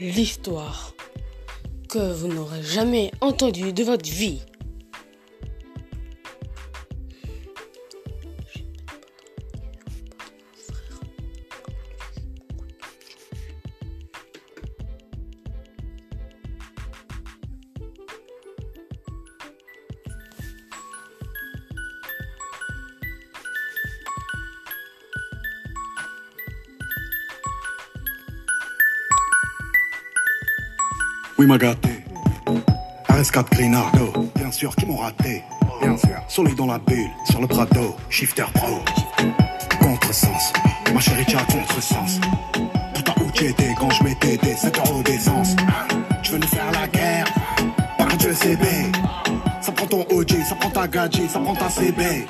l'histoire que vous n'aurez jamais entendue de votre vie. Oui, m'a gâté. RS4 Grinardo, bien sûr, qui m'ont raté. Bien sûr. Soleil dans la bulle, sur le Prado, shifter pro. Contresens, ma chérie, tu as contresens. Putain, où tu étais quand je mettais des 7 euros d'essence? Tu veux nous faire la guerre? Par Dieu, CB. Ça prend ton OG, ça prend ta gadget, ça prend ta CB.